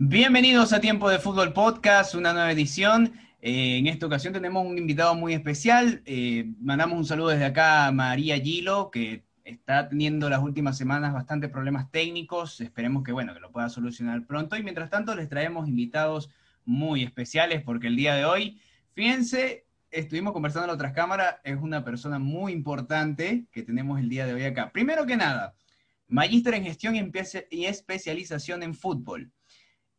Bienvenidos a Tiempo de Fútbol Podcast, una nueva edición. Eh, en esta ocasión tenemos un invitado muy especial. Eh, mandamos un saludo desde acá a María Gilo, que está teniendo las últimas semanas bastantes problemas técnicos. Esperemos que, bueno, que lo pueda solucionar pronto. Y mientras tanto, les traemos invitados muy especiales porque el día de hoy, fíjense, estuvimos conversando en otras cámaras, es una persona muy importante que tenemos el día de hoy acá. Primero que nada, magíster en gestión y especialización en fútbol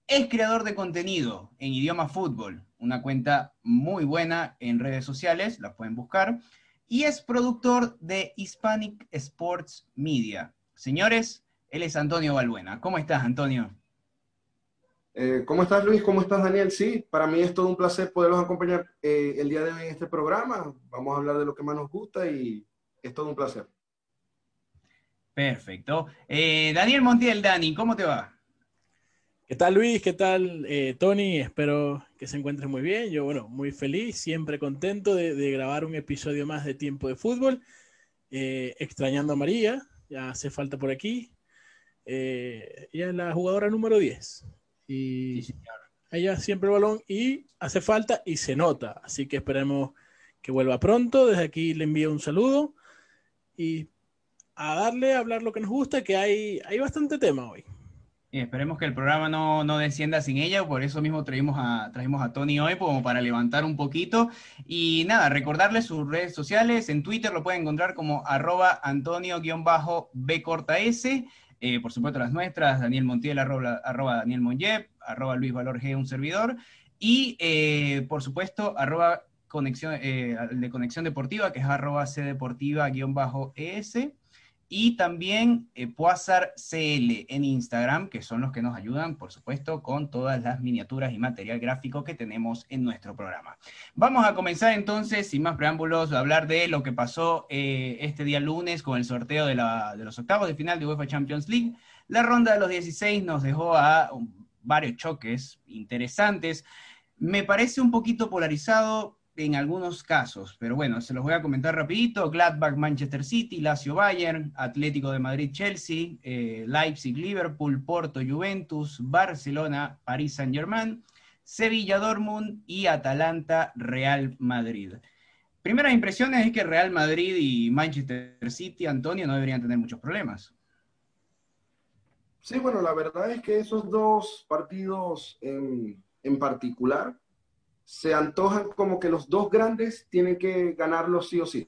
es creador de contenido en idioma fútbol, una cuenta muy buena en redes sociales, la pueden buscar, y es productor de Hispanic Sports Media. Señores, él es Antonio Balbuena. ¿Cómo estás, Antonio? Eh, ¿Cómo estás, Luis? ¿Cómo estás, Daniel? Sí, para mí es todo un placer poderlos acompañar eh, el día de hoy en este programa. Vamos a hablar de lo que más nos gusta y es todo un placer. Perfecto. Eh, Daniel Montiel, Dani, ¿cómo te va? ¿Qué tal Luis? ¿Qué tal eh, Tony? Espero que se encuentren muy bien. Yo, bueno, muy feliz, siempre contento de, grabar un episodio más de Tiempo de Fútbol. Eh, extrañando a María, ya hace falta por aquí. Eh, ella es la jugadora número 10. Y ella siempre el balón y hace falta y se nota. Así que esperemos que vuelva pronto. Desde aquí le envío un saludo y a darle a hablar lo que nos gusta, que hay, hay bastante tema hoy. Y esperemos que el programa no, no, descienda sin ella, por eso mismo traímos a, trajimos a Tony hoy como para levantar un poquito. Y nada, recordarles sus redes sociales, en Twitter lo pueden encontrar como arroba antonio-b eh, por supuesto las nuestras, Daniel Montiel, arroba, Daniel Monjep, arroba Luis Valor G, un servidor, y eh, por supuesto arroba conexión, eh, de conexión deportiva, que es arroba c deportiva-es y también eh, CL en Instagram, que son los que nos ayudan, por supuesto, con todas las miniaturas y material gráfico que tenemos en nuestro programa. Vamos a comenzar entonces, sin más preámbulos, a hablar de lo que pasó eh, este día lunes con el sorteo de, los octavos de final de UEFA Champions League. La ronda de los 16 nos dejó a varios choques interesantes. Me parece un poquito polarizado en algunos casos, pero bueno, se los voy a comentar rapidito. Gladbach, Manchester City, Lazio, Bayern, Atlético de Madrid, Chelsea, eh, Leipzig, Liverpool, Porto, Juventus, Barcelona, París Saint-Germain, Sevilla, Dortmund y Atalanta, Real Madrid. Primeras impresiones es que Real Madrid y Manchester City, Antonio, no deberían tener muchos problemas. Sí, bueno, la verdad es que esos dos partidos en particular se antojan como que los dos grandes tienen que ganarlo sí o sí.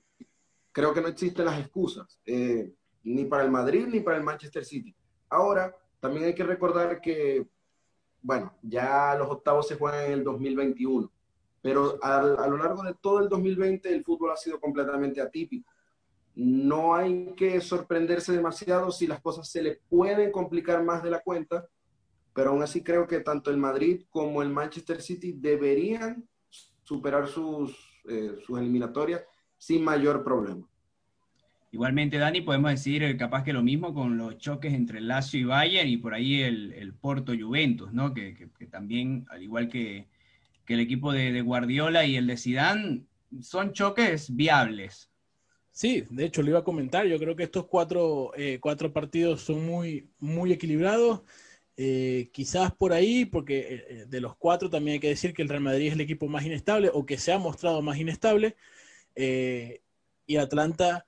Creo que no existen las excusas, eh, ni para el Madrid ni para el Manchester City. Ahora, también hay que recordar que, bueno, ya los octavos se juegan en el 2021, pero a, a lo largo de todo el 2020 el fútbol ha sido completamente atípico. No hay que sorprenderse demasiado si las cosas se le pueden complicar más de la cuenta, pero aún así creo que tanto el Madrid como el Manchester City deberían superar sus, eh, sus eliminatorias sin mayor problema. Igualmente, Dani, podemos decir eh, capaz que lo mismo con los choques entre Lazio y Bayern y por ahí el, el Porto Juventus, ¿no? Que, que, también, al igual que, que el equipo de, de, Guardiola y el de Zidane, son choques viables. Sí, de hecho lo iba a comentar, yo creo que estos cuatro, eh, cuatro partidos son muy, muy equilibrados. Eh, quizás por ahí, porque eh, eh, de los cuatro también hay que decir que el Real Madrid es el equipo más inestable o que se ha mostrado más inestable. y Atlanta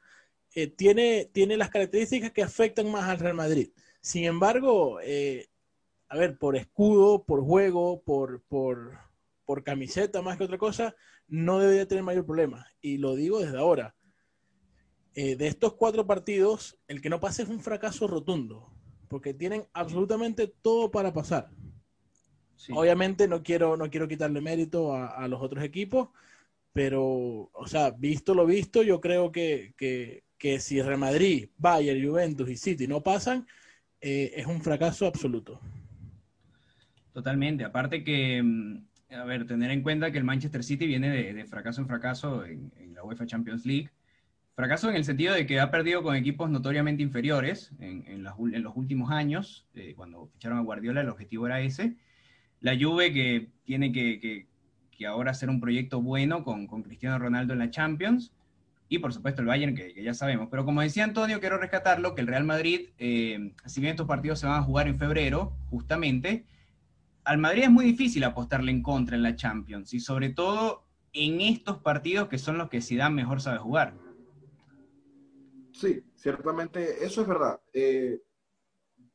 tiene, tiene las características que afectan más al Real Madrid. Sin embargo, a ver, por escudo, por juego, por, por, por camiseta más que otra cosa, no debería tener mayor problema. Y lo digo desde ahora. de estos cuatro partidos, el que no pase es un fracaso rotundo porque tienen absolutamente todo para pasar. Obviamente no quiero, no quiero quitarle mérito a, los otros equipos, pero, o sea, visto lo visto, yo creo que, si Real Madrid, Bayern, Juventus y City no pasan, eh, es un fracaso absoluto. Totalmente, aparte que, mm, a ver, tener en cuenta que el Manchester City viene de, fracaso en fracaso en, en la UEFA Champions League Fracaso en el sentido de que ha perdido con equipos notoriamente inferiores en, los, últimos años. Eh, cuando ficharon a Guardiola, el objetivo era ese. La Juve, que tiene que, ahora hacer un proyecto bueno con, Cristiano Ronaldo en la Champions. Y por supuesto el Bayern, que, ya sabemos. Pero como decía Antonio, quiero rescatarlo, que el Real Madrid, eh, si bien estos partidos se van a jugar en febrero, justamente, al Madrid es muy difícil apostarle en contra en la Champions y sobre todo en estos partidos que son los que Zidane mejor sabe jugar. Sí, ciertamente eso es verdad. Eh,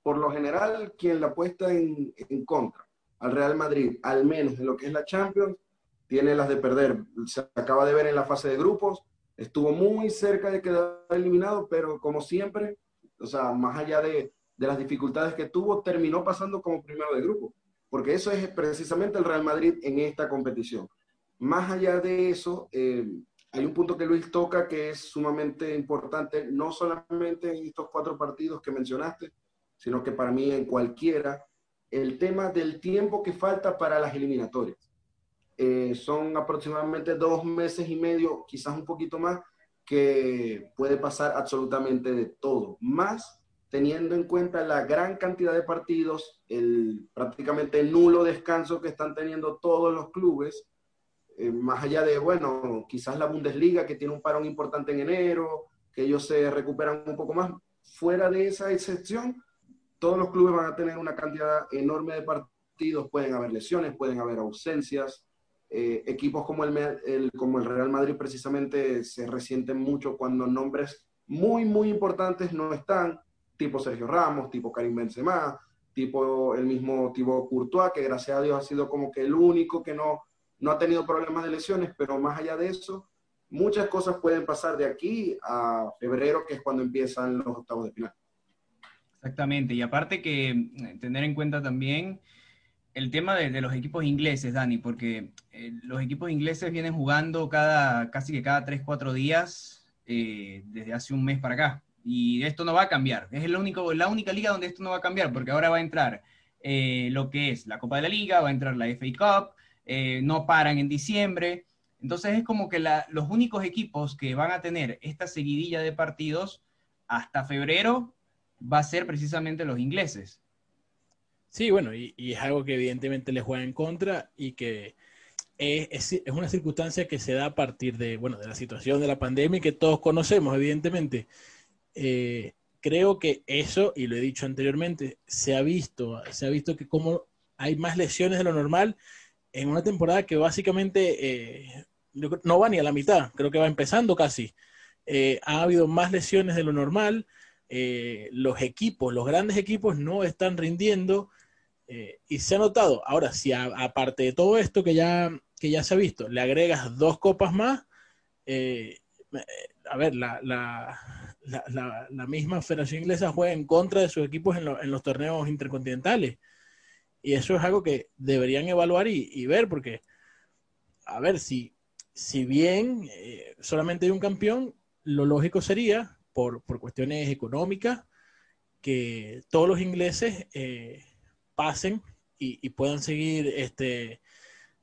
por lo general, quien la apuesta en, en, contra al Real Madrid, al menos en lo que es la Champions, tiene las de perder. Se acaba de ver en la fase de grupos, estuvo muy cerca de quedar eliminado, pero como siempre, o sea, más allá de, de las dificultades que tuvo, terminó pasando como primero de grupo porque eso es precisamente el Real Madrid en esta competición. Más allá de eso, eh, hay un punto que Luis toca que es sumamente importante, no solamente en estos cuatro partidos que mencionaste, sino que para mí en cualquiera, el tema del tiempo que falta para las eliminatorias. Eh, son aproximadamente dos meses y medio, quizás un poquito más, que puede pasar absolutamente de todo. Más teniendo en cuenta la gran cantidad de partidos, el prácticamente nulo descanso que están teniendo todos los clubes, eh, más allá de, bueno, quizás la Bundesliga que tiene un parón importante en enero, que ellos se recuperan un poco más, fuera de esa excepción, todos los clubes van a tener una cantidad enorme de partidos, pueden haber lesiones, pueden haber ausencias. Eh, equipos como el, el, como el Real Madrid precisamente se resienten mucho cuando nombres muy, muy importantes no están tipo Sergio Ramos, tipo Karim Benzema, tipo el mismo tipo Courtois, que gracias a Dios ha sido como que el único que no, no ha tenido problemas de lesiones, pero más allá de eso, muchas cosas pueden pasar de aquí a febrero, que es cuando empiezan los octavos de final. Exactamente, y aparte que eh, tener en cuenta también el tema de, los equipos ingleses, Dani, porque eh, los equipos ingleses vienen jugando cada, casi que cada 3, 4 días eh, desde hace un mes para acá. Y esto no va a cambiar. Es la única liga donde esto no va a cambiar, porque ahora va a entrar lo que es la Copa de la Liga, va a entrar la FA Cup, eh, no paran en diciembre. Entonces es como que los únicos equipos que van a tener esta seguidilla de partidos hasta febrero va a ser precisamente los ingleses. Sí, bueno, y, es algo que evidentemente les juega en contra y que es, una circunstancia que se da a partir de, bueno, de la situación de la pandemia y que todos conocemos, evidentemente. Eh, creo que eso, y lo he dicho anteriormente, se ha visto, se ha visto que como hay más lesiones de lo normal en una temporada que básicamente eh, no va ni a la mitad, creo que va empezando casi. Eh, ha habido más lesiones de lo normal, los equipos, los grandes equipos no están rindiendo y se ha notado. Ahora, si aparte de todo esto que ya, que ya se ha visto, le agregas dos copas más, a ver, la, la, misma Federación Inglesa juega en contra de sus equipos en, los torneos intercontinentales. Y eso es algo que deberían evaluar y, ver, porque, a ver, si, si bien eh, solamente hay un campeón, lo lógico sería, por, cuestiones económicas, que todos los ingleses eh, pasen y, y, puedan seguir este,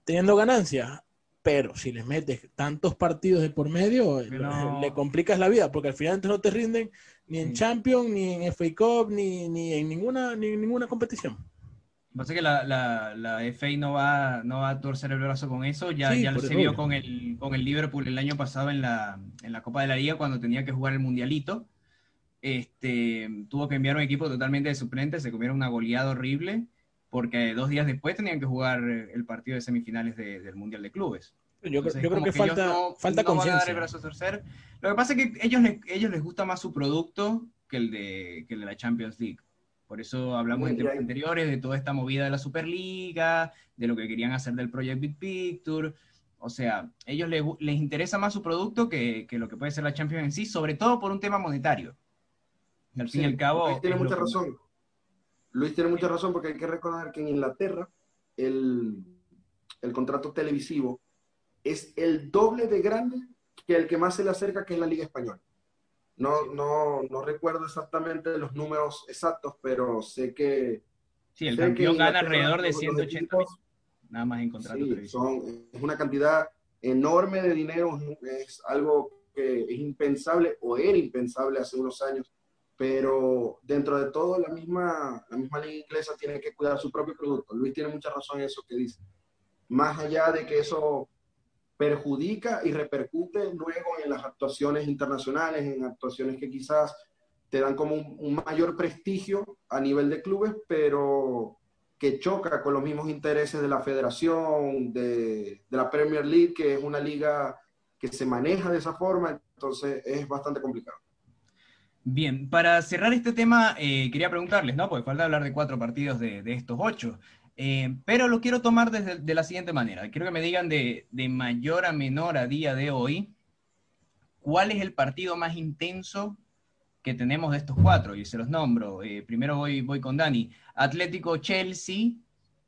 teniendo ganancias pero si les metes tantos partidos de por medio, le complicas la vida, porque al final no te rinden ni en Champions, ni en FA Cup, ni, ni en ninguna, ni en ninguna competición. Pasa que la, la, la, FA no va, no va a torcer el brazo con eso, ya, ya se vio con el, con el Liverpool el año pasado en la, en la Copa de la Liga cuando tenía que jugar el Mundialito. Este, tuvo que enviar un equipo totalmente de suplentes, se comieron una goleada horrible porque dos días después tenían que jugar el partido de semifinales del Mundial de Clubes. Yo, creo que, falta, falta conciencia. Lo que pasa es que ellos les, ellos les gusta más su producto que el de, que el de la Champions League. Por eso hablamos en temas anteriores de toda esta movida de la Superliga, de lo que querían hacer del Project Big Picture. O sea, ellos les, les interesa más su producto que, que, lo que puede ser la Champions en sí, sobre todo por un tema monetario. al fin y al cabo. Tiene mucha razón. Luis tiene mucha razón porque hay que recordar que en Inglaterra el, contrato televisivo es el doble de grande que el que más se le acerca, que es la Liga Española. No, no, no recuerdo exactamente los números exactos, pero sé que... Sí, el campeón gana alrededor de 180 nada más en contrato televisivo. es una cantidad enorme de dinero, es algo que es impensable o era impensable hace unos años pero dentro de todo la misma, la misma liga inglesa tiene que cuidar su propio producto. Luis tiene mucha razón en eso que dice. Más allá de que eso perjudica y repercute luego en las actuaciones internacionales, en actuaciones que quizás te dan como un, mayor prestigio a nivel de clubes, pero que choca con los mismos intereses de la federación, de, la Premier League, que es una liga que se maneja de esa forma, entonces es bastante complicado. Bien, para cerrar este tema, eh, quería preguntarles, ¿no? Porque falta hablar de cuatro partidos de, estos ocho. Eh, pero lo quiero tomar desde de la siguiente manera. Quiero que me digan de, mayor a menor a día de hoy, ¿cuál es el partido más intenso que tenemos de estos cuatro? Y se los nombro. Eh, primero voy, voy con Dani. Atlético Chelsea,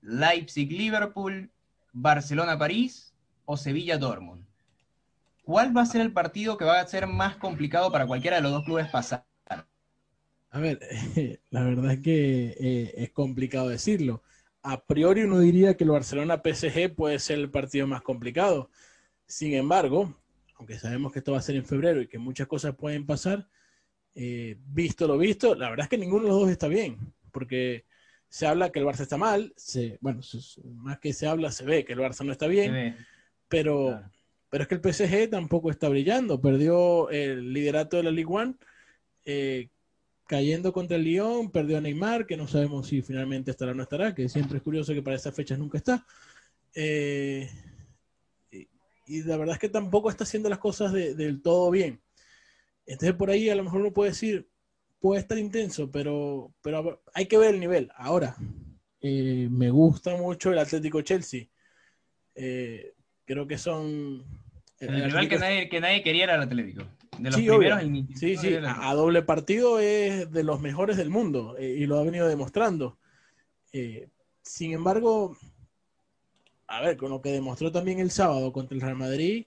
Leipzig Liverpool, Barcelona París o Sevilla Dortmund. ¿Cuál va a ser el partido que va a ser más complicado para cualquiera de los dos clubes pasar? A ver, la verdad es que eh, es complicado decirlo. A priori uno diría que el Barcelona PSG puede ser el partido más complicado. Sin embargo, aunque sabemos que esto va a ser en febrero y que muchas cosas pueden pasar, eh, visto lo visto, la verdad es que ninguno de los dos está bien, porque se habla que el Barça está mal, se, bueno, más que se habla, se ve que el Barça no está bien, pero pero es que el PSG tampoco está brillando. Perdió el liderato de la Ligue 1, eh, cayendo contra el Lyon, perdió a Neymar, que no sabemos si finalmente estará o no estará, que siempre es curioso que para esas fechas nunca está. Eh, y, la verdad es que tampoco está haciendo las cosas del todo bien. Entonces por ahí a lo mejor uno puede decir, puede estar intenso, pero, pero hay que ver el nivel. Ahora, eh, me gusta mucho el Atlético Chelsea. Creo que son... El, rival que nadie, que nadie quería era el Atlético. De los sí, primeros Sí, sí, a, doble partido es de los mejores del mundo eh, y lo ha venido demostrando. Eh, sin embargo, a ver, con lo que demostró también el sábado contra el Real Madrid,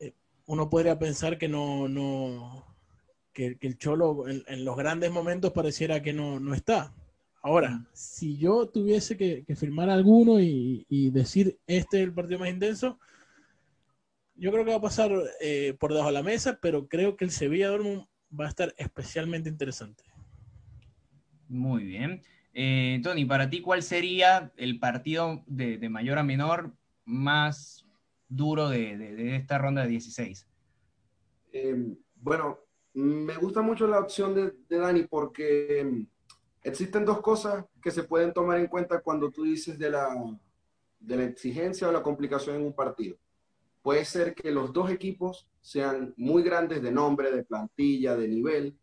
eh, uno podría pensar que no, no que, el Cholo en, en, los grandes momentos pareciera que no, no está. Ahora, si yo tuviese que, firmar alguno y, decir este es el partido más intenso, yo creo que va a pasar eh, por debajo de la mesa, pero creo que el Sevilla Dortmund va a estar especialmente interesante. Muy bien. Eh, Tony, para ti, ¿cuál sería el partido de, mayor a menor más duro de, esta ronda de 16? Eh, bueno, me gusta mucho la opción de, de Dani porque Existen dos cosas que se pueden tomar en cuenta cuando tú dices de la, de la exigencia o la complicación en un partido. Puede ser que los dos equipos sean muy grandes de nombre, de plantilla, de nivel,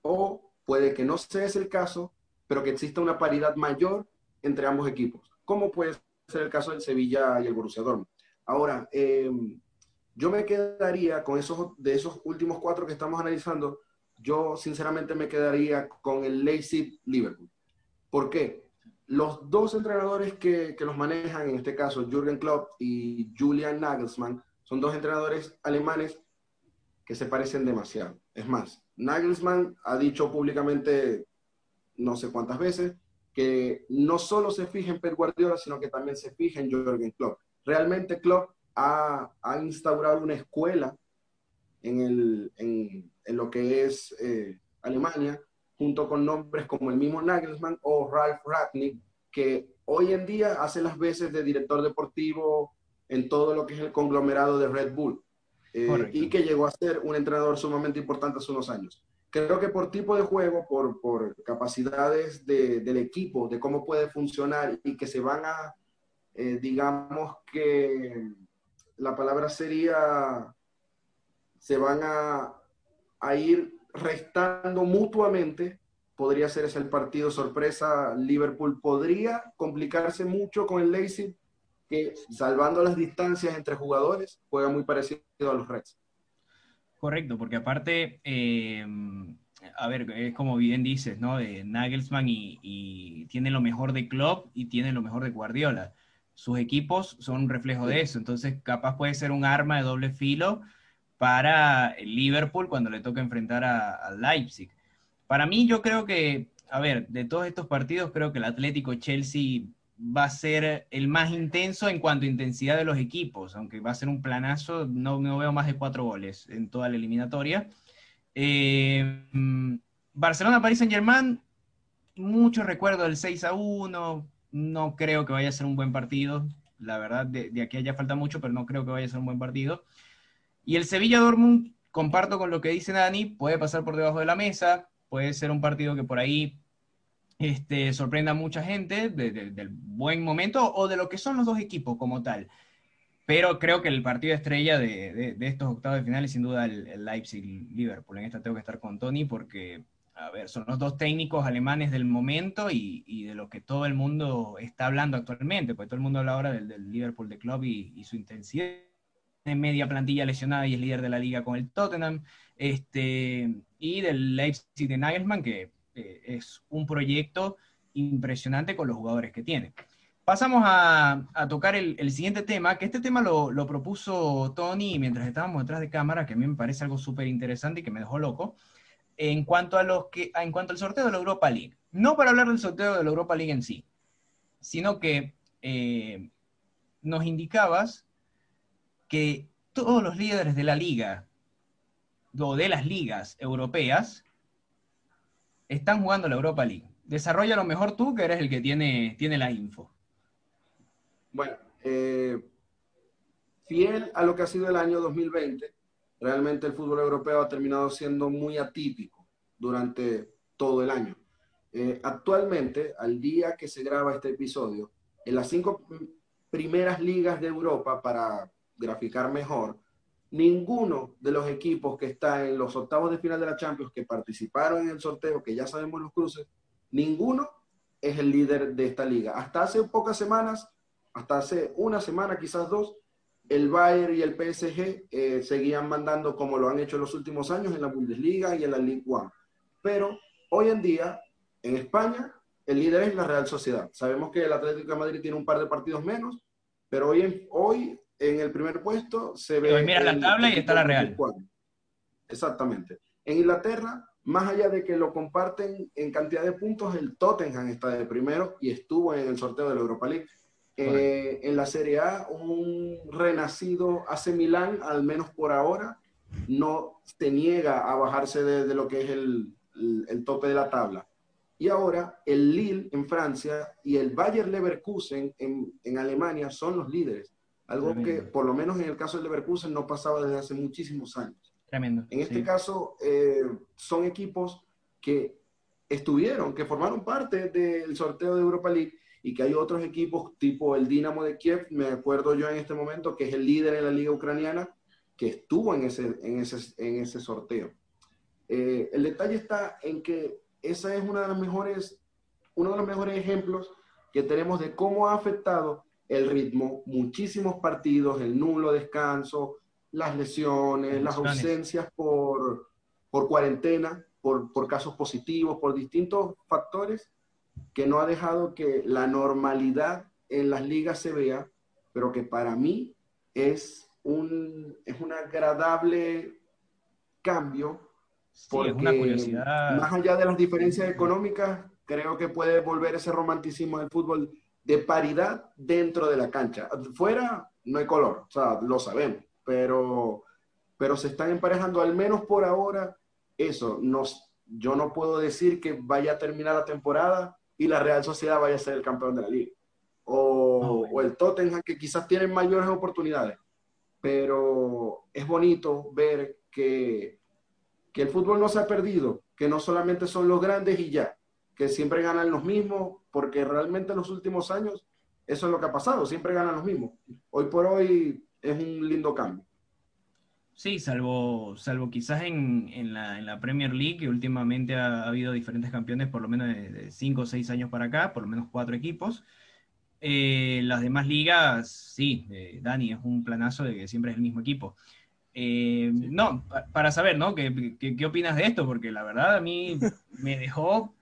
o puede que no sea ese el caso, pero que exista una paridad mayor entre ambos equipos, como puede ser el caso del Sevilla y el Borussia Dortmund. Ahora, em, yo me quedaría con esos, de esos últimos cuatro que estamos analizando, yo sinceramente me quedaría con el Leipzig Liverpool. ¿Por qué? Los dos entrenadores que, los manejan, en este caso Jürgen Klopp y Julian Nagelsmann, son dos entrenadores alemanes que se parecen demasiado. Es más, Nagelsmann ha dicho públicamente no sé cuántas veces que no solo se fija en Pep Guardiola, sino que también se fija en Jürgen Klopp. Realmente Klopp ha, ha instaurado una escuela en, el, en lo que es eh, Alemania, junto con nombres como el mismo Nagelsmann o Ralf Ratnick, que hoy en día hace las veces de director deportivo en todo lo que es el conglomerado de Red Bull, eh, y que llegó a ser un entrenador sumamente importante hace unos años. Creo que por tipo de juego, por, por capacidades de, del equipo, de cómo puede funcionar y que se van a, eh, digamos que la palabra sería, se van a, a ir restando mutuamente, podría ser ese el partido sorpresa. Liverpool podría complicarse mucho con el Leipzig, que salvando las distancias entre jugadores, juega muy parecido a los Reds. Correcto, porque aparte, eh, a ver, es como bien dices, ¿no? De Nagelsmann y, y, tiene lo mejor de Klopp y tiene lo mejor de Guardiola. Sus equipos son un reflejo de eso, entonces capaz puede ser un arma de doble filo para el Liverpool cuando le toca enfrentar a, Leipzig. Para mí, yo creo que, a ver, de todos estos partidos, creo que el Atlético Chelsea va a ser el más intenso en cuanto a intensidad de los equipos, aunque va a ser un planazo, no, no veo más de cuatro goles en toda la eliminatoria. Eh, Barcelona, París Saint Germain, mucho recuerdo del 6 a 1, no creo que vaya a ser un buen partido, la verdad, de, aquí allá falta mucho, pero no creo que vaya a ser un buen partido. Y el Sevilla Dortmund, comparto con lo que dice Dani, puede pasar por debajo de la mesa, puede ser un partido que por ahí este, sorprenda a mucha gente del buen momento o de lo que son los dos equipos como tal. Pero creo que el partido estrella de, estos octavos de final es sin duda el, Leipzig-Liverpool. En esta tengo que estar con Tony porque, a ver, son los dos técnicos alemanes del momento y, de lo que todo el mundo está hablando actualmente, porque todo el mundo habla ahora del, Liverpool de club y, su intensidad. En media plantilla lesionada y es líder de la liga con el Tottenham. Este, y del Leipzig de Nagelsmann, que eh, es un proyecto impresionante con los jugadores que tiene. Pasamos a, tocar el, siguiente tema, que este tema lo, propuso Tony mientras estábamos detrás de cámara, que a mí me parece algo súper interesante y que me dejó loco, en cuanto, a los que, en cuanto al sorteo de la Europa League. No para hablar del sorteo de la Europa League en sí, sino que eh, nos indicabas que todos los líderes de la liga o de las ligas europeas están jugando la Europa League. Desarrolla lo mejor tú, que eres el que tiene, tiene la info. Bueno, eh, fiel a lo que ha sido el año 2020, realmente el fútbol europeo ha terminado siendo muy atípico durante todo el año. Eh, actualmente, al día que se graba este episodio, en las cinco primeras ligas de Europa, para graficar mejor, ninguno de los equipos que está en los octavos de final de la Champions que participaron en el sorteo, que ya sabemos los cruces, ninguno es el líder de esta liga. Hasta hace pocas semanas, hasta hace una semana, quizás dos, el Bayern y el PSG eh, seguían mandando como lo han hecho en los últimos años en la Bundesliga y en la Ligue 1. Pero hoy en día, en España, el líder es la Real Sociedad. Sabemos que el Atlético de Madrid tiene un par de partidos menos, pero hoy, hoy en el primer puesto se ve. mira la tabla y está la Real. Exactamente. En Inglaterra, más allá de que lo comparten en cantidad de puntos, el Tottenham está de primero y estuvo en el sorteo de la Europa League. Eh, en la Serie A, un renacido AC Milán, al menos por ahora, no se niega a bajarse de, lo que es el, el, tope de la tabla. Y ahora el Lille en Francia y el Bayer Leverkusen en, en Alemania son los líderes. Algo que, por lo menos en el caso del Leverkusen, no pasaba desde hace muchísimos años. Tremendo. En este caso, eh, son equipos que estuvieron, que formaron parte del sorteo de Europa League y que hay otros equipos tipo el Dinamo de Kiev, me acuerdo yo en este momento, que es el líder en la liga ucraniana, que estuvo en ese, en ese, en ese sorteo. Eh, el detalle está en que esa es una de las mejores, uno de los mejores ejemplos que tenemos de cómo ha afectado el ritmo, muchísimos partidos, el nulo descanso, las lesiones, las ausencias por, por cuarentena, por, por, casos positivos, por distintos factores que no ha dejado que la normalidad en las ligas se vea, pero que para mí es un, es un agradable cambio. porque una curiosidad. más allá de las diferencias económicas, creo que puede volver ese romanticismo del fútbol de paridad dentro de la cancha. Fuera no hay color, o sea, lo sabemos, pero, pero se están emparejando, al menos por ahora, eso. Nos, yo no puedo decir que vaya a terminar la temporada y la Real Sociedad vaya a ser el campeón de la liga. O, o el Tottenham, que quizás tienen mayores oportunidades. Pero es bonito ver que, que el fútbol no se ha perdido, que no solamente son los grandes y ya, que siempre ganan los mismos, porque realmente en los últimos años eso es lo que ha pasado, siempre ganan los mismos. Hoy por hoy es un lindo cambio. Sí, salvo, salvo quizás en, en, la, en la Premier League, que últimamente ha, habido diferentes campeones, por lo menos de 5 o 6 años para acá, por lo menos cuatro equipos. Eh, las demás ligas, sí, eh, Dani, es un planazo de que siempre es el mismo equipo. Eh, no, para saber, ¿no? ¿Qué, ¿Qué, qué, opinas de esto? Porque la verdad a mí me dejó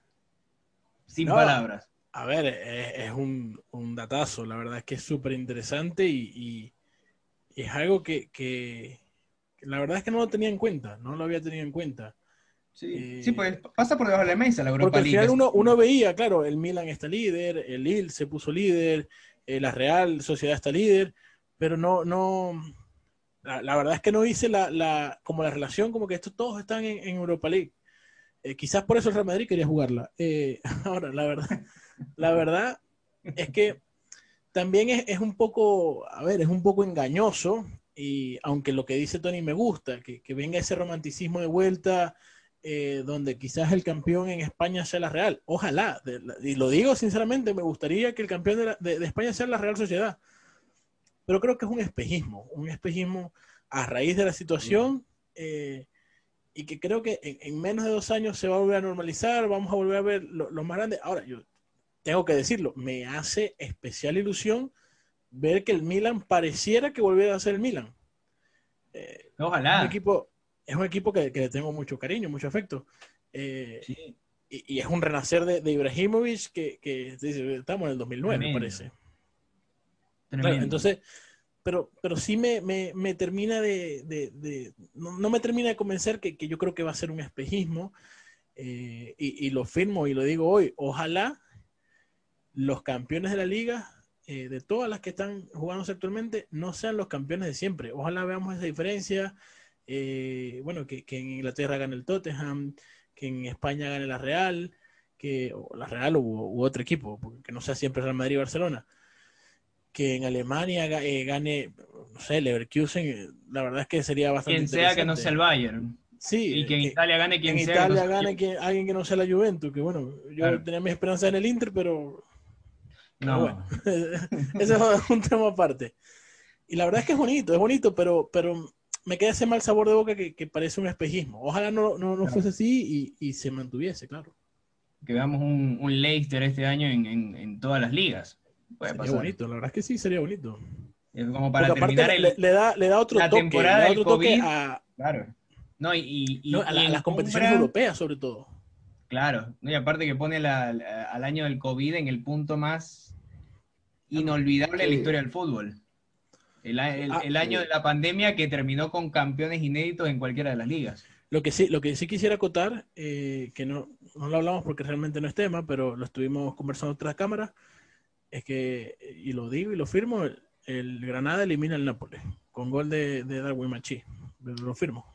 sin palabras. A ver, es, un, datazo, la verdad es que es súper interesante y, es algo que, la verdad es que no lo tenía en cuenta, no lo había tenido en cuenta. Sí, eh, pues pasa por debajo de la mesa la Europa Porque al final uno, uno, veía, claro, el Milan está líder, el Lille se puso líder, eh, la Real Sociedad está líder, pero no, no, la, verdad es que no hice la, la, como la relación, como que estos todos están en Europa League. Eh, quizás por eso el Real Madrid quería jugarla. Ahora, la verdad, la verdad es que también es, un poco, a ver, es un poco engañoso, y aunque lo que dice Tony me gusta, que, venga ese romanticismo de vuelta, eh, donde quizás el campeón en España sea la Real. Ojalá, y lo digo sinceramente, me gustaría que el campeón de, España sea la Real Sociedad. Pero creo que es un espejismo, un espejismo a raíz de la situación eh, y que creo que en, menos de dos años se va a volver a normalizar, vamos a volver a ver lo, lo más grande. Ahora, yo tengo que decirlo, me hace especial ilusión ver que el Milan pareciera que volviera a ser el Milan. Eh, Ojalá. Un equipo, es un equipo que, le tengo mucho cariño, mucho afecto. Eh, y, es un renacer de, de Ibrahimovic que, estamos en el 2009, me parece. entonces, pero, pero sí me, me, termina de, no, me termina de convencer que, yo creo que va a ser un espejismo. Eh, y, y, lo firmo y lo digo hoy. Ojalá los campeones de la liga eh, de todas las que están jugando actualmente, no sean los campeones de siempre. Ojalá veamos esa diferencia. Eh, bueno, que, en Inglaterra gane el Tottenham, que en España gane la Real, que la Real u, otro equipo, que no sea siempre Real Madrid y Barcelona. Que en Alemania eh, gane, no sé, Leverkusen, la verdad es que sería bastante. Quien sea que no sea el Bayern. Sí, y que en Italia gane quien sea. En Italia gane alguien que no sea la Juventus, que bueno, yo tenía mi esperanza en el Inter, pero no. Bueno, ese es un tema aparte. Y la verdad es que es bonito, es bonito, pero, pero me queda ese mal sabor de boca que, parece un espejismo. Ojalá no, no, fuese así y, se mantuviese, claro. Que veamos un, un Leicester este año en, en, todas las ligas. sería bonito, la verdad es que sí, sería bonito. Como para terminar le, da, le da otro la toque, temporada otro toque a, claro. no, y, y, a, las competiciones europeas sobre todo. Claro, y aparte que pone al año del COVID en el punto más inolvidable en la historia del fútbol. El, ah, año de la pandemia que terminó con campeones inéditos en cualquiera de las ligas. Lo que sí, lo que sí quisiera acotar, eh, que no, no, lo hablamos porque realmente no es tema, pero lo estuvimos conversando tras cámaras, es que, y lo digo y lo firmo, el, Granada elimina al Nápoles con gol de, de Darwin Machi. Lo firmo.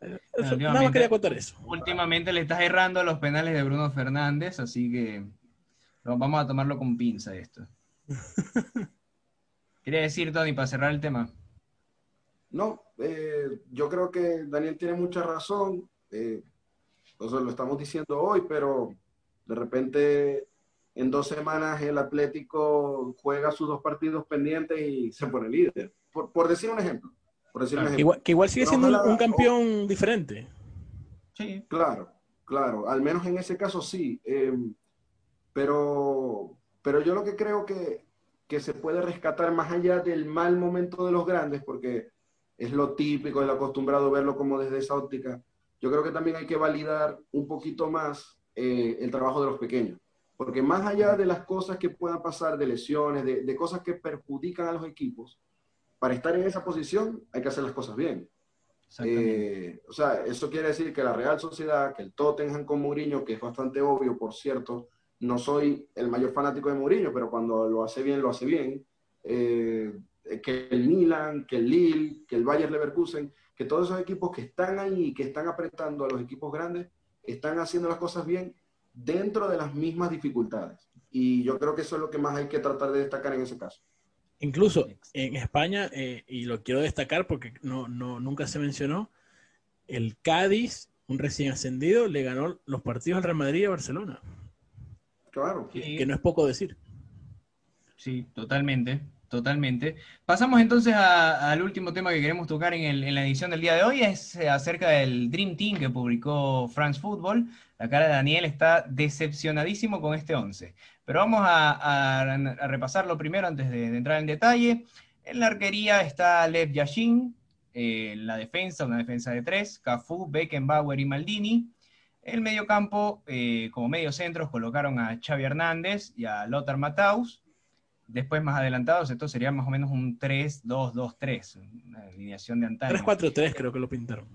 nada más quería acotar eso. Últimamente le estás errando a los penales de Bruno Fernández, así que vamos a tomarlo con pinza esto. ¿Quería decir, Tony, para cerrar el tema? No, eh, yo creo que Daniel tiene mucha razón. Eh, lo estamos diciendo hoy, pero de repente en dos semanas el Atlético juega sus dos partidos pendientes y se pone líder. Por, decir un ejemplo. Que, igual, sigue siendo un, campeón diferente. Sí. Claro, claro. Al menos en ese caso sí. Eh, pero, pero yo lo que creo que, que se puede rescatar más allá del mal momento de los grandes, porque es lo típico, es lo acostumbrado verlo como desde esa óptica, yo creo que también hay que validar un poquito más eh, el trabajo de los pequeños. Porque más allá de las cosas que puedan pasar, de lesiones, de, de, cosas que perjudican a los equipos, para estar en esa posición hay que hacer las cosas bien. Eh, o sea, eso quiere decir que la Real Sociedad, que el Tottenham con Mourinho, que es bastante obvio, por cierto, no soy el mayor fanático de Mourinho, pero cuando lo hace bien, lo hace bien. Eh, que el Milan, que el Lille, que el Bayer Leverkusen, que todos esos equipos que están ahí y que están apretando a los equipos grandes, están haciendo las cosas bien dentro de las mismas dificultades. Y yo creo que eso es lo que más hay que tratar de destacar en ese caso. Incluso en España, eh, y lo quiero destacar porque no, no, nunca se mencionó, el Cádiz, un recién ascendido, le ganó los partidos al Real Madrid y a Barcelona. Claro. Que, no es poco decir. Sí, totalmente, totalmente. Pasamos entonces al último tema que queremos tocar en, la edición del día de hoy, es eh, acerca del Dream Team que publicó France Football. La cara de Daniel está decepcionadísimo con este 11. Pero vamos a, repasarlo primero antes de, entrar en detalle. En la arquería está Lev Yashin, en eh, la defensa, una defensa de tres, Cafú, Beckenbauer y Maldini. El mediocampo, eh, como medio centros, colocaron a Xavi Hernández y a Lothar Matthaus. Después, más adelantados, esto sería más o menos un 3-2-2-3, una alineación de antaño. 3-4-3 creo que lo pintaron.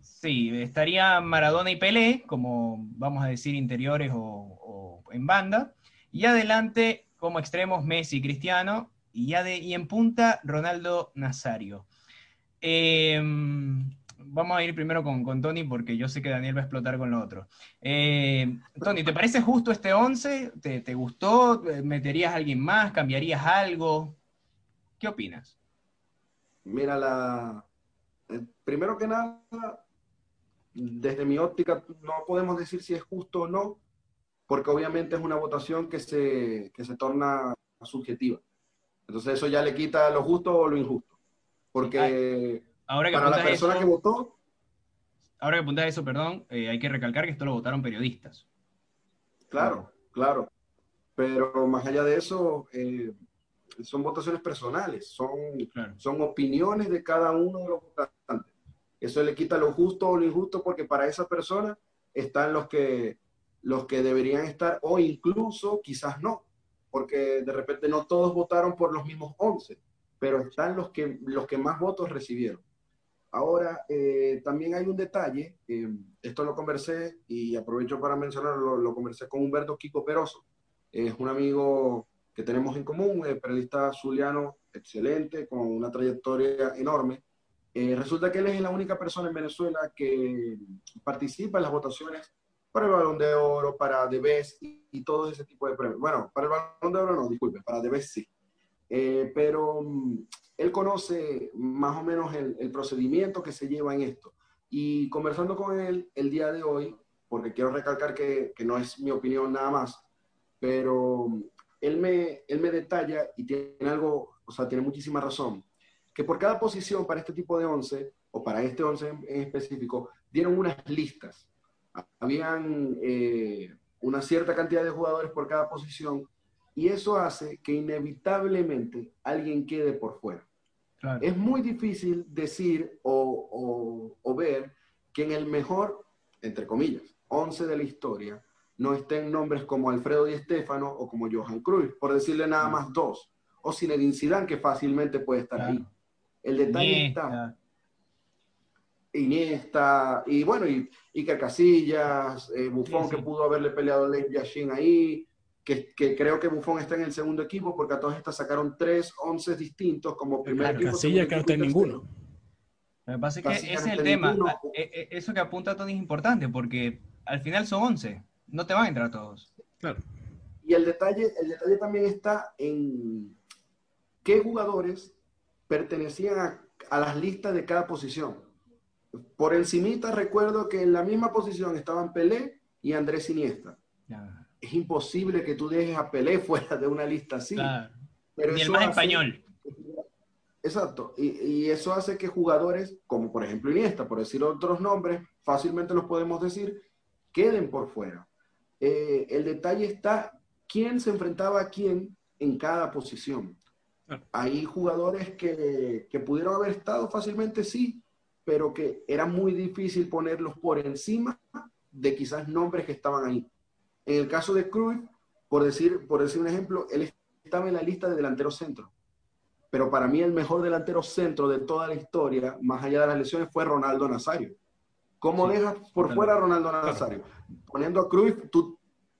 Sí, estaría Maradona y Pelé, como vamos a decir, interiores o, en banda. Y adelante, como extremos, Messi y Cristiano. Y, ya de, y en punta, Ronaldo Nazario. Eh, vamos a ir primero con, Tony porque yo sé que Daniel va a explotar con lo otro. Eh, Tony, ¿te parece justo este 11? ¿Te, gustó? ¿Meterías a alguien más? ¿Cambiarías algo? ¿Qué opinas? Mira, la... Eh, primero que nada, desde mi óptica no podemos decir si es justo o no, porque obviamente es una votación que se, que se torna subjetiva. Entonces eso ya le quita lo justo o lo injusto. Porque ahora para la persona que votó... Ahora que apuntas eso, perdón, eh, hay que recalcar que esto lo votaron periodistas. Claro, claro. Pero más allá de eso, eh, son votaciones personales, son, son opiniones de cada uno de los votantes. Eso le quita lo justo o lo injusto porque para esa persona están los que, los que deberían estar o incluso quizás no, porque de repente no todos votaron por los mismos 11, pero están los que, los que más votos recibieron. Ahora, eh, también hay un detalle, eh, esto lo conversé y aprovecho para mencionarlo, lo, conversé con Humberto Kiko Peroso, es un amigo que tenemos en común, el periodista zuliano excelente, con una trayectoria enorme. Eh, resulta que él es la única persona en Venezuela que participa en las votaciones para el Balón de Oro, para The Best y, todo ese tipo de premios. Bueno, para el Balón de Oro no, disculpe, para The Best sí. Eh, pero mm, él conoce más o menos el, procedimiento que se lleva en esto. Y conversando con él el día de hoy, porque quiero recalcar que, que no es mi opinión nada más, pero él me, él me detalla y tiene algo, o sea, tiene muchísima razón, que por cada posición para este tipo de 11, o para este 11 en, específico, dieron unas listas. Habían eh, una cierta cantidad de jugadores por cada posición y eso hace que inevitablemente alguien quede por fuera. Es muy difícil decir o, o, o ver que en el mejor, entre comillas, 11 de la historia, no estén nombres como Alfredo Di Stéfano o como Johan Cruyff, por decirle nada más dos. O Zinedine Zidane, que fácilmente puede estar ahí. El detalle está... Iniesta, y bueno, y Iker Casillas, eh, Buffon, que pudo haberle peleado a Leif Yashin ahí, que, que, creo que Buffon está en el segundo equipo, porque a todas estas sacaron tres once distintos como primer equipo. Casillas que no está en ninguno. Lo que pasa es que ese es el tema. Eh, eh, eso que apunta Tony es importante, porque al final son once no te van a entrar todos. Claro. Y el detalle, el detalle también está en qué jugadores pertenecían a, las listas de cada posición. Por encimita recuerdo que en la misma posición estaban Pelé y Andrés Iniesta. Es imposible que tú dejes a Pelé fuera de una lista así. Pero Ni el más español. Exacto. Y, y, eso hace que jugadores, como por ejemplo Iniesta, por decir otros nombres, fácilmente los podemos decir, queden por fuera. Eh, el detalle está quién se enfrentaba a quién en cada posición. Hay jugadores que, pudieron haber estado fácilmente, sí, pero que era muy difícil ponerlos por encima de quizás nombres que estaban ahí. En el caso de Cruz, por decir, por decir un ejemplo, él estaba en la lista de delantero centro. Pero para mí el mejor delantero centro de toda la historia, más allá de las lesiones, fue Ronaldo Nazario. ¿Cómo dejas por fuera a Ronaldo Nazario? Poniendo a Cruz, tú,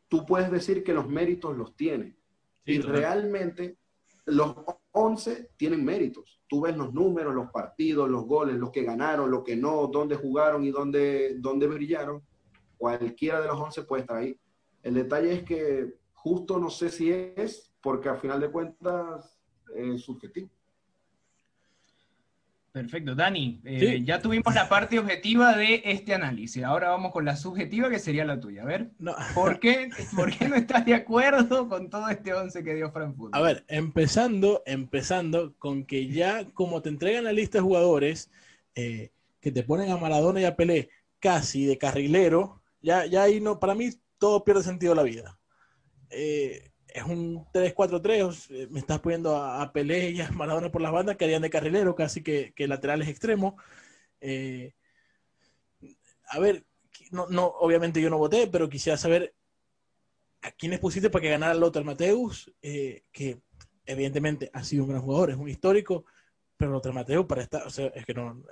tú puedes decir que los méritos los tiene. y realmente los 11 tienen méritos. Tú ves los números, los partidos, los goles, los que ganaron, los que no, dónde jugaron y dónde, dónde brillaron. Cualquiera de los 11 puede estar ahí. El detalle es que justo no sé si es, porque al final de cuentas es subjetivo. Perfecto, Dani, eh, ya tuvimos la parte objetiva de este análisis, ahora vamos con la subjetiva que sería la tuya. A ver, ¿por, qué, ¿por qué no estás de acuerdo con todo este once que dio Frankfurt? A ver, empezando, empezando con que ya como te entregan la lista de jugadores eh, que te ponen a Maradona y a Pelé casi de carrilero, ya, ya ahí no, para mí todo pierde sentido la vida. Eh, es un 3-4-3, eh, me estás poniendo a, a, Pelé y a Maradona por las bandas que harían de carrilero, casi que, que laterales extremos. Eh, a ver, no, no, obviamente yo no voté, pero quisiera saber a quiénes pusiste para que ganara Lothar Mateus, eh, que evidentemente ha sido un gran jugador, es un histórico, pero Lothar Mateus para estar, o sea, es que no,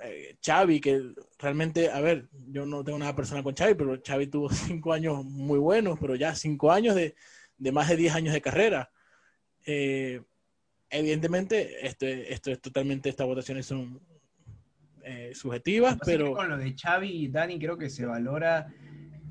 Xavi, que realmente, a ver, yo no tengo nada personal con Xavi, pero Xavi tuvo cinco años muy buenos, pero ya cinco años de, de más de 10 años de carrera. Eh, evidentemente, esto, esto es totalmente, estas votaciones son eh, subjetivas, pero... Con lo de Xavi y Dani creo que se valora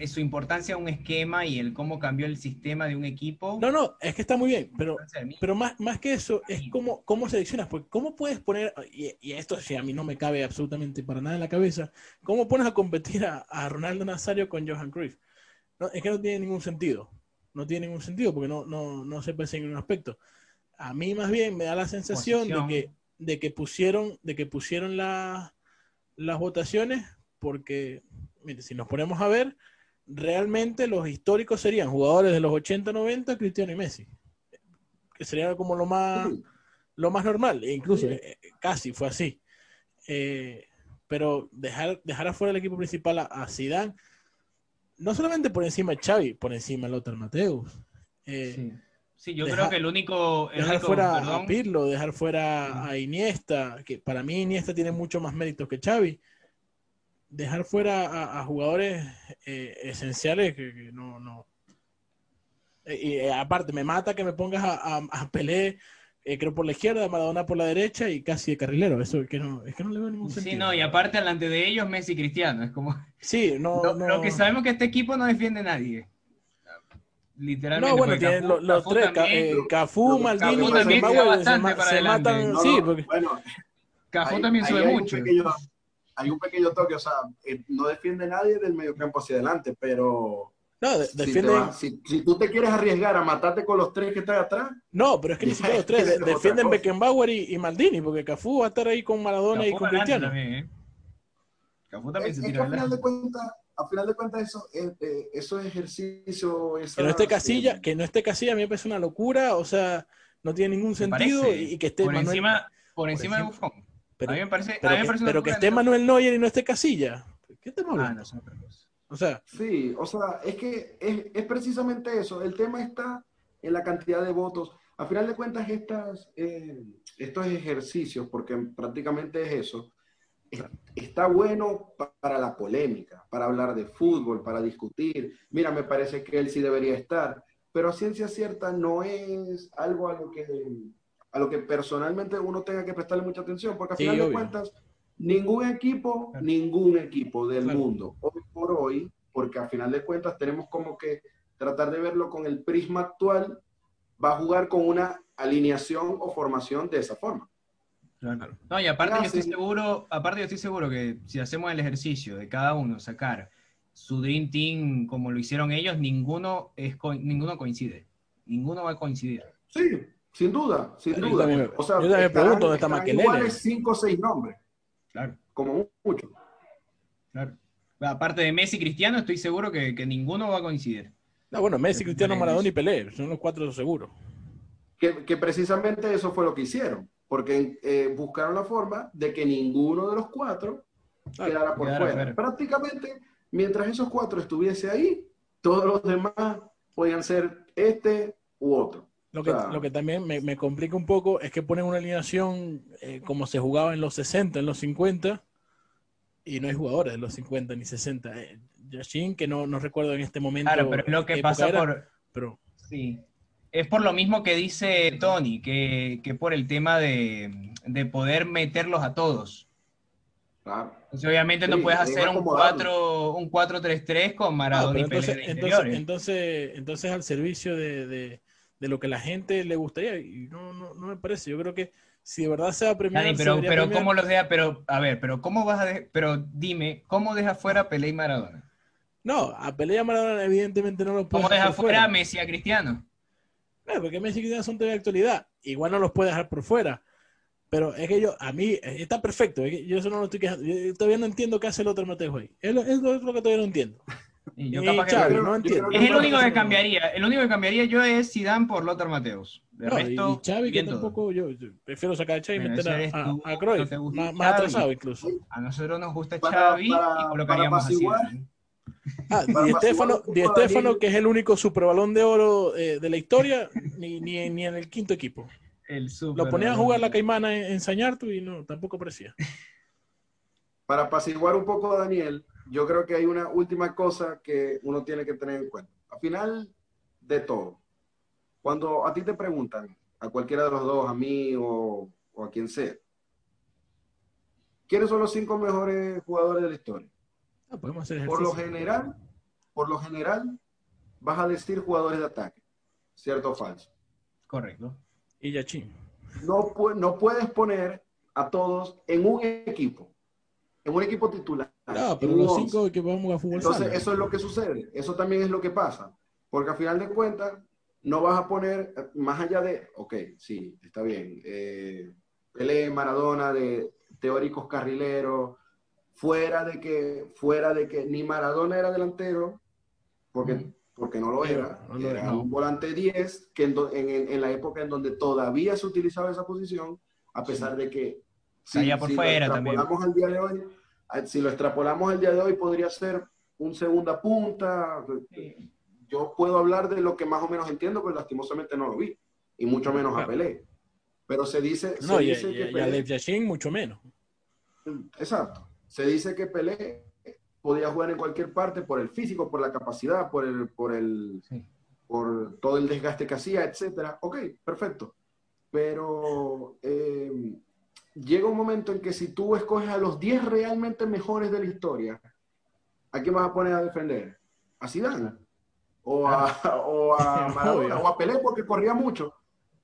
su importancia a un esquema y el cómo cambió el sistema de un equipo. No, no, es que está muy bien, pero, pero más, más que eso, es cómo, cómo seleccionas, porque cómo puedes poner, y, esto sí a mí no me cabe absolutamente para nada en la cabeza, cómo pones a competir a, Ronaldo Nazario con Johan Cruyff. es que no tiene ningún sentido, no tiene ningún sentido porque no, no, no se parece en ningún aspecto. A mí más bien me da la sensación de que, de que pusieron, de que pusieron las votaciones porque, mire, si nos ponemos a ver, realmente los históricos serían jugadores de los 80, 90, Cristiano y Messi. Que sería como lo más, lo más normal, e incluso eh, casi fue así. Eh, pero dejar, dejar afuera el equipo principal a, Zidane, no solamente por encima de Xavi, por encima de Lothar Mateus. Eh, sí. yo creo que el único... dejar fuera a Pirlo, dejar fuera a Iniesta, que para mí Iniesta tiene mucho más méritos que Xavi dejar fuera a, jugadores eh, esenciales que, no, no. Eh, y eh, aparte, me mata que me pongas a, a, Pelé, creo por la izquierda, Maradona por la derecha y casi de carrilero. Eso es que no, es que no le veo ningún sentido. Sí, no, y aparte delante de ellos Messi y Cristiano. Es como. Sí, no. Lo, lo que sabemos que este equipo no defiende a nadie. Literalmente. No, bueno, tienen los, tres, Cafú, Maldini, se, matan. sí, porque... Bueno, Cafú también sube mucho hay un pequeño toque, o sea, eh, no defiende nadie del mediocampo hacia adelante, pero no, defiende... si, si, tú te quieres arriesgar a matarte con los tres que están atrás. No, pero es que ni siquiera los tres. defienden Beckenbauer y, Maldini, porque Cafú va a estar ahí con Maradona y con Cristiano. También, ¿eh? Cafú también se tira. a final de cuentas, a final de cuentas, eso, eh, eh eso ejercicio. que no esté casilla, que no esté casilla, a mí me parece una locura, o sea, no tiene ningún sentido y, que esté por encima, por encima de Buffon. Pero, a mí me parece, pero, que, esté Manuel Neuer y no esté Casilla. ¿Qué te ah, no, O sea. Sí, o sea, es que es, precisamente eso. El tema está en la cantidad de votos. A final de cuentas, estas, eh, estos ejercicios, porque prácticamente es eso, está bueno para la polémica, para hablar de fútbol, para discutir. Mira, me parece que él sí debería estar, pero a ciencia cierta no es algo a lo que a lo que personalmente uno tenga que prestarle mucha atención, porque al final de cuentas, ningún equipo, ningún equipo del mundo, hoy por hoy, porque al final de cuentas tenemos como que tratar de verlo con el prisma actual, va a jugar con una alineación o formación de esa forma. No, y aparte yo estoy seguro, aparte yo estoy seguro que si hacemos el ejercicio de cada uno sacar su Dream Team como lo hicieron ellos, ninguno es ninguno coincide. Ninguno va a coincidir. Sí, sin duda, sin duda. o sea, yo también pregunto dónde está Maquelele. Iguales cinco o seis nombres. Claro. Como mucho. Claro. Aparte de Messi y Cristiano, estoy seguro que, que ninguno va a coincidir. No, bueno, Messi, Cristiano, Maradona y Pelé, son los cuatro seguros. Que, que precisamente eso fue lo que hicieron, porque eh, buscaron la forma de que ninguno de los cuatro quedara por fuera. Prácticamente, mientras esos cuatro estuviese ahí, todos los demás podían ser este u otro. Lo que, lo que también me, me, complica un poco es que ponen una alineación eh, como se jugaba en los 60, en los 50, y no hay jugadores de los 50 ni 60. Eh, Yashin, que no, no recuerdo en este momento. Claro, pero lo que pasa por. Pero... Sí. Es por lo mismo que dice Tony, que, que por el tema de, de, poder meterlos a todos. Claro. obviamente no puedes hacer un 4 un 4-3-3 con Maradona y entonces, entonces, entonces, entonces, al servicio de de lo que la gente le gustaría. Y no, no, no me parece. Yo creo que si de verdad se va a premiar. pero, pero ¿cómo los deja? Pero, a ver, pero ¿cómo vas a Pero dime, ¿cómo deja fuera a Pelé y Maradona? No, a Pelé y a Maradona evidentemente no los puede ¿Cómo deja fuera a Messi y a Cristiano? No, porque Messi y Cristiano son de actualidad. Igual no los puede dejar por fuera. Pero es que yo, a mí, está perfecto. yo eso no lo estoy quejando. Yo todavía no entiendo qué hace el otro Mateo ahí. Es lo, es lo que todavía no entiendo es el único que cambiaría. El único que cambiaría yo es Zidane por Lothar Mateus. De resto, y Xavi, que tampoco yo, prefiero sacar a Xavi y meter a, a, Cruyff, más, más, atrasado incluso. A nosotros nos gusta Xavi y colocaríamos así. Ah, Di Estefano, Di Estefano, que es el único superbalón de oro eh, de la historia, ni, ni, ni, en el quinto equipo. El Lo ponía a jugar la caimana en, en Sañartu y no, tampoco parecía. Para apaciguar un poco a Daniel, yo creo que hay una última cosa que uno tiene que tener en cuenta. Al final de todo, cuando a ti te preguntan, a cualquiera de los dos, a mí o, a quien sea, ¿quiénes son los cinco mejores jugadores de la historia? Ah, podemos hacer Por lo general, por lo general, vas a decir jugadores de ataque. ¿Cierto o falso? Correcto. Y Yachin. No, no puedes poner a todos en un equipo, en un equipo titular. No, pero los cinco que vamos a fútbol. Entonces, eso es lo que sucede. Eso también es lo que pasa. Porque a final de cuentas, no vas a poner, más allá de, ok, sí, está bien, eh, Pelé, Maradona, de teóricos carrileros, fuera de que, fuera de que ni Maradona era delantero, porque, porque no lo era, era un volante 10, que en, la época en donde todavía se utilizaba esa posición, a pesar de que si, por fuera lo extrapolamos al día de hoy, si lo extrapolamos al día de hoy, podría ser un segunda punta. Yo puedo hablar de lo que más o menos entiendo, pero lastimosamente no lo vi, y mucho menos a Pelé. Pero se dice, no, se dice que Pelé, mucho menos. Exacto. Se dice que Pelé podía jugar en cualquier parte por el físico, por la capacidad, por el, por el, por todo el desgaste que hacía, etcétera. Ok, perfecto. Pero eh, llega un momento en que si tú escoges a los 10 realmente mejores de la historia, ¿a quién vas a poner a defender? A Zidane o a, o a Maradona o a Pelé porque corría mucho.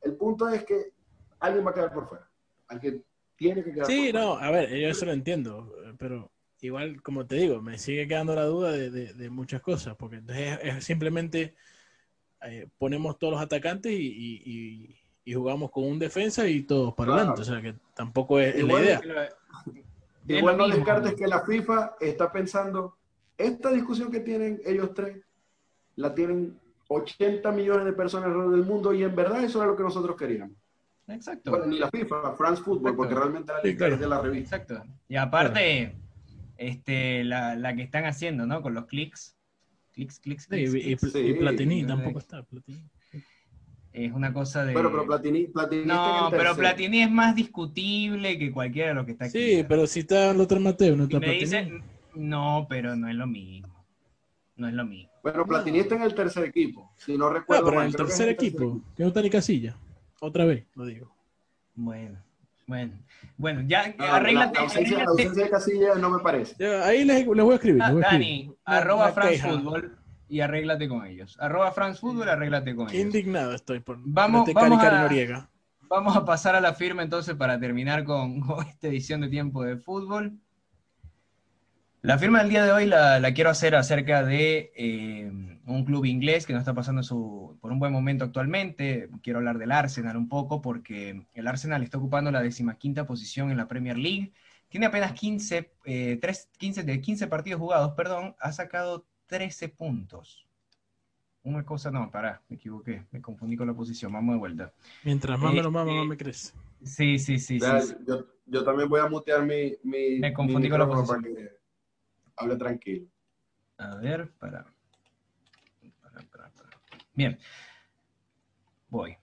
El punto es que alguien va a quedar por fuera. Alguien tiene que quedar sí, no, a ver, yo eso lo entiendo, pero igual, como te digo, me sigue quedando la duda de, muchas cosas, porque es, simplemente eh, ponemos todos los atacantes y, jugamos con un defensa y todos para adelante, o sea que tampoco es, la idea. Igual no descartes que la FIFA está pensando, esta discusión que tienen ellos tres, la tienen 80 millones de personas alrededor del mundo y en verdad eso era lo que nosotros queríamos. Exacto. Bueno, ni la FIFA, France Football, porque realmente la liga es de la revista. Exacto. Y aparte, este, la, la, que están haciendo, ¿no? Con los clics. Clics, clics, clics. y, Platini tampoco está. Platini. Es una cosa de. Bueno, pero Platini. Platini no, pero Platini es más discutible que cualquiera de los que está aquí. Sí, pero si está Lothar Mateo, no está Platini. Dicen, no, pero no es lo mismo. No es lo mismo. Bueno, Platini está en el tercer equipo. Si no recuerdo. No, pero en el tercer equipo. Que no está ni casilla. Otra vez, lo digo. Bueno, bueno. Bueno, ya ah, arréglate. La, ausencia, de Casilla no me parece. ahí les, voy a escribir. Ah, Dani, arroba France Football y arréglate con ellos. Arroba France Football, arréglate con ellos. Indignado estoy por vamos, vamos a, Vamos a pasar a la firma entonces para terminar con, con esta edición de Tiempo de Fútbol. La firma del día de hoy la, quiero hacer acerca de eh, un club inglés que no está pasando por un buen momento actualmente. Quiero hablar del Arsenal un poco porque el Arsenal está ocupando la decimaquinta posición en la Premier League. Tiene apenas 15, 15 eh, de 15 partidos jugados, perdón, ha sacado 13 puntos. Una cosa, no, pará, me equivoqué, me confundí con la posición, vamos de vuelta. Mientras más me lo mama, más me crece. Sí, sí, sí. Yo, también voy a mutear mi... me confundí con la posición habla tranquilo. A ver, para. Bien. Voy.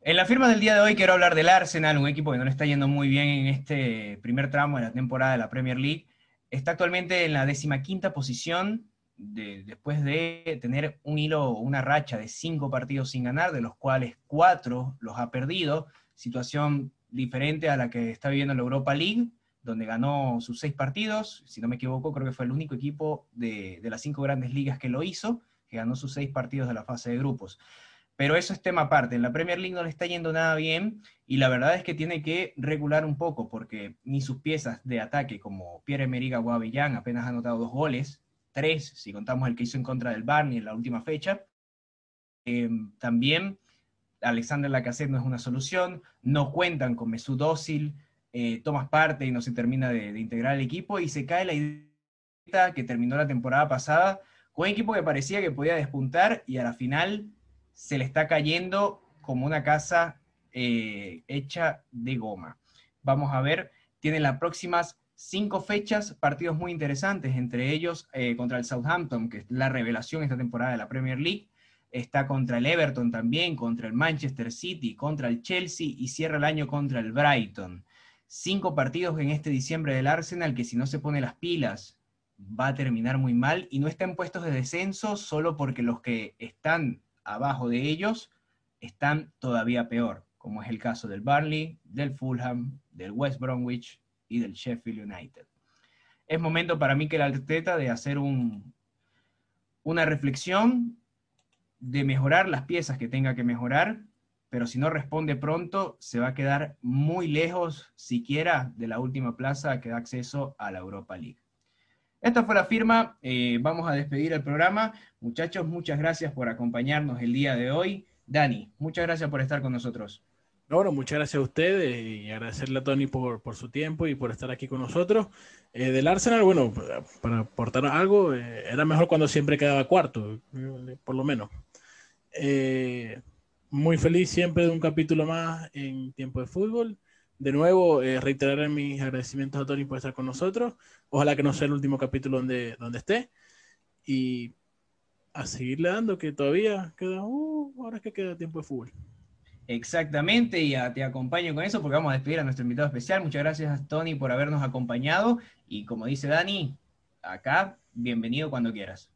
En la firma del día de hoy quiero hablar del Arsenal, un equipo que no le está yendo muy bien en este primer tramo de la temporada de la Premier League. Está actualmente en la decimaquinta posición después de tener un hilo, una racha de cinco partidos sin ganar, de los cuales cuatro los ha perdido. Situación diferente a la que está viviendo la Europa League, donde ganó sus seis partidos, si no me equivoco, creo que fue el único equipo de, las cinco grandes ligas que lo hizo, que ganó sus seis partidos de la fase de grupos. Pero eso es tema aparte. En la Premier League no le está yendo nada bien y la verdad es que tiene que regular un poco porque ni sus piezas de ataque como Pierre-Emerick Aubameyang apenas ha anotado dos goles, tres si contamos el que hizo en contra del Barney en la última fecha. Em, también Alexander Lacazette no es una solución, no cuentan con Mesut Özil, eh, tomas parte y no se termina de, integrar el equipo y se cae la idea que terminó la temporada pasada con un equipo que parecía que podía despuntar y a la final se le está cayendo como una casa eh, hecha de goma. Vamos a ver, tienen las próximas cinco fechas, partidos muy interesantes, entre ellos eh, contra el Southampton, que es la revelación esta temporada de la Premier League, está contra el Everton también, contra el Manchester City, contra el Chelsea y cierra el año contra el Brighton cinco partidos en este diciembre del Arsenal que si no se pone las pilas va a terminar muy mal y no están puestos de descenso solo porque los que están abajo de ellos están todavía peor, como es el caso del Burnley, del Fulham, del West Bromwich y del Sheffield United. Es momento para mí que la Arteta de hacer un, una reflexión de mejorar las piezas que tenga que mejorar, pero si no responde pronto, se va a quedar muy lejos siquiera de la última plaza que da acceso a la Europa League. Esta fue la firma, eh, vamos a despedir el programa. Muchachos, muchas gracias por acompañarnos el día de hoy. Dani, muchas gracias por estar con nosotros. Bueno, muchas gracias a ustedes y agradecerle a Tony por, su tiempo y por estar aquí con nosotros. Eh, del Arsenal, bueno, para aportar algo, eh, era mejor cuando siempre quedaba cuarto, por lo menos. Muy feliz siempre de un capítulo más en Tiempo de Fútbol. De nuevo, reiterar mis agradecimientos a Tony por estar con nosotros. Ojalá que no sea el último capítulo donde, donde esté. Y a seguirle dando, que todavía queda, uh, ahora es que queda tiempo de fútbol. Exactamente, y te acompaño con eso porque vamos a despedir a nuestro invitado especial. Muchas gracias, Tony, por habernos acompañado. Y como dice Dani, acá, bienvenido cuando quieras.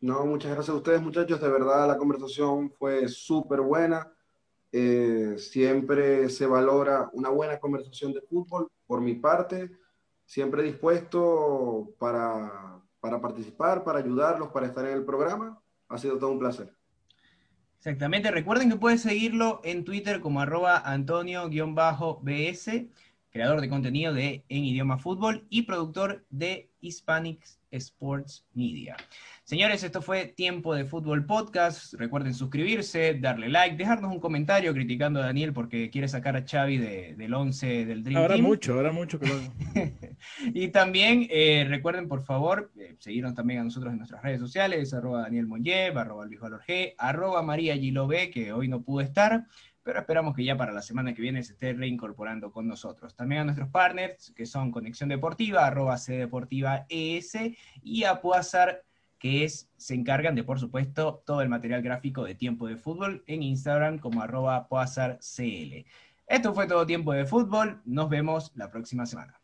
No, muchas gracias a ustedes, muchachos. De verdad, la conversación fue súper buena. Eh, siempre se valora una buena conversación de fútbol por mi parte. Siempre dispuesto para, para participar, para ayudarlos, para estar en el programa. Ha sido todo un placer. Exactamente. Recuerden que pueden seguirlo en Twitter como arroba Antonio-BS, creador de contenido de En Idioma Fútbol y productor de Hispanic Sports Media. Señores, esto fue Tiempo de Fútbol Podcast. Recuerden suscribirse, darle like, dejarnos un comentario criticando a Daniel porque quiere sacar a Xavi del 11 del Dream habrá mucho, habrá mucho que lo Y también eh, recuerden, por favor, eh, seguirnos también a nosotros en nuestras redes sociales, arroba Daniel Monyev, arroba Luis Valor G, arroba María Gilobe, que hoy no pudo estar, pero esperamos que ya para la semana que viene se esté reincorporando con nosotros. También a nuestros partners, que son Conexión Deportiva, arroba C ES, y a Puazar que es, se encargan de, por supuesto, todo el material gráfico de Tiempo de Fútbol en Instagram como arroba CL. Esto fue todo Tiempo de Fútbol. Nos vemos la próxima semana.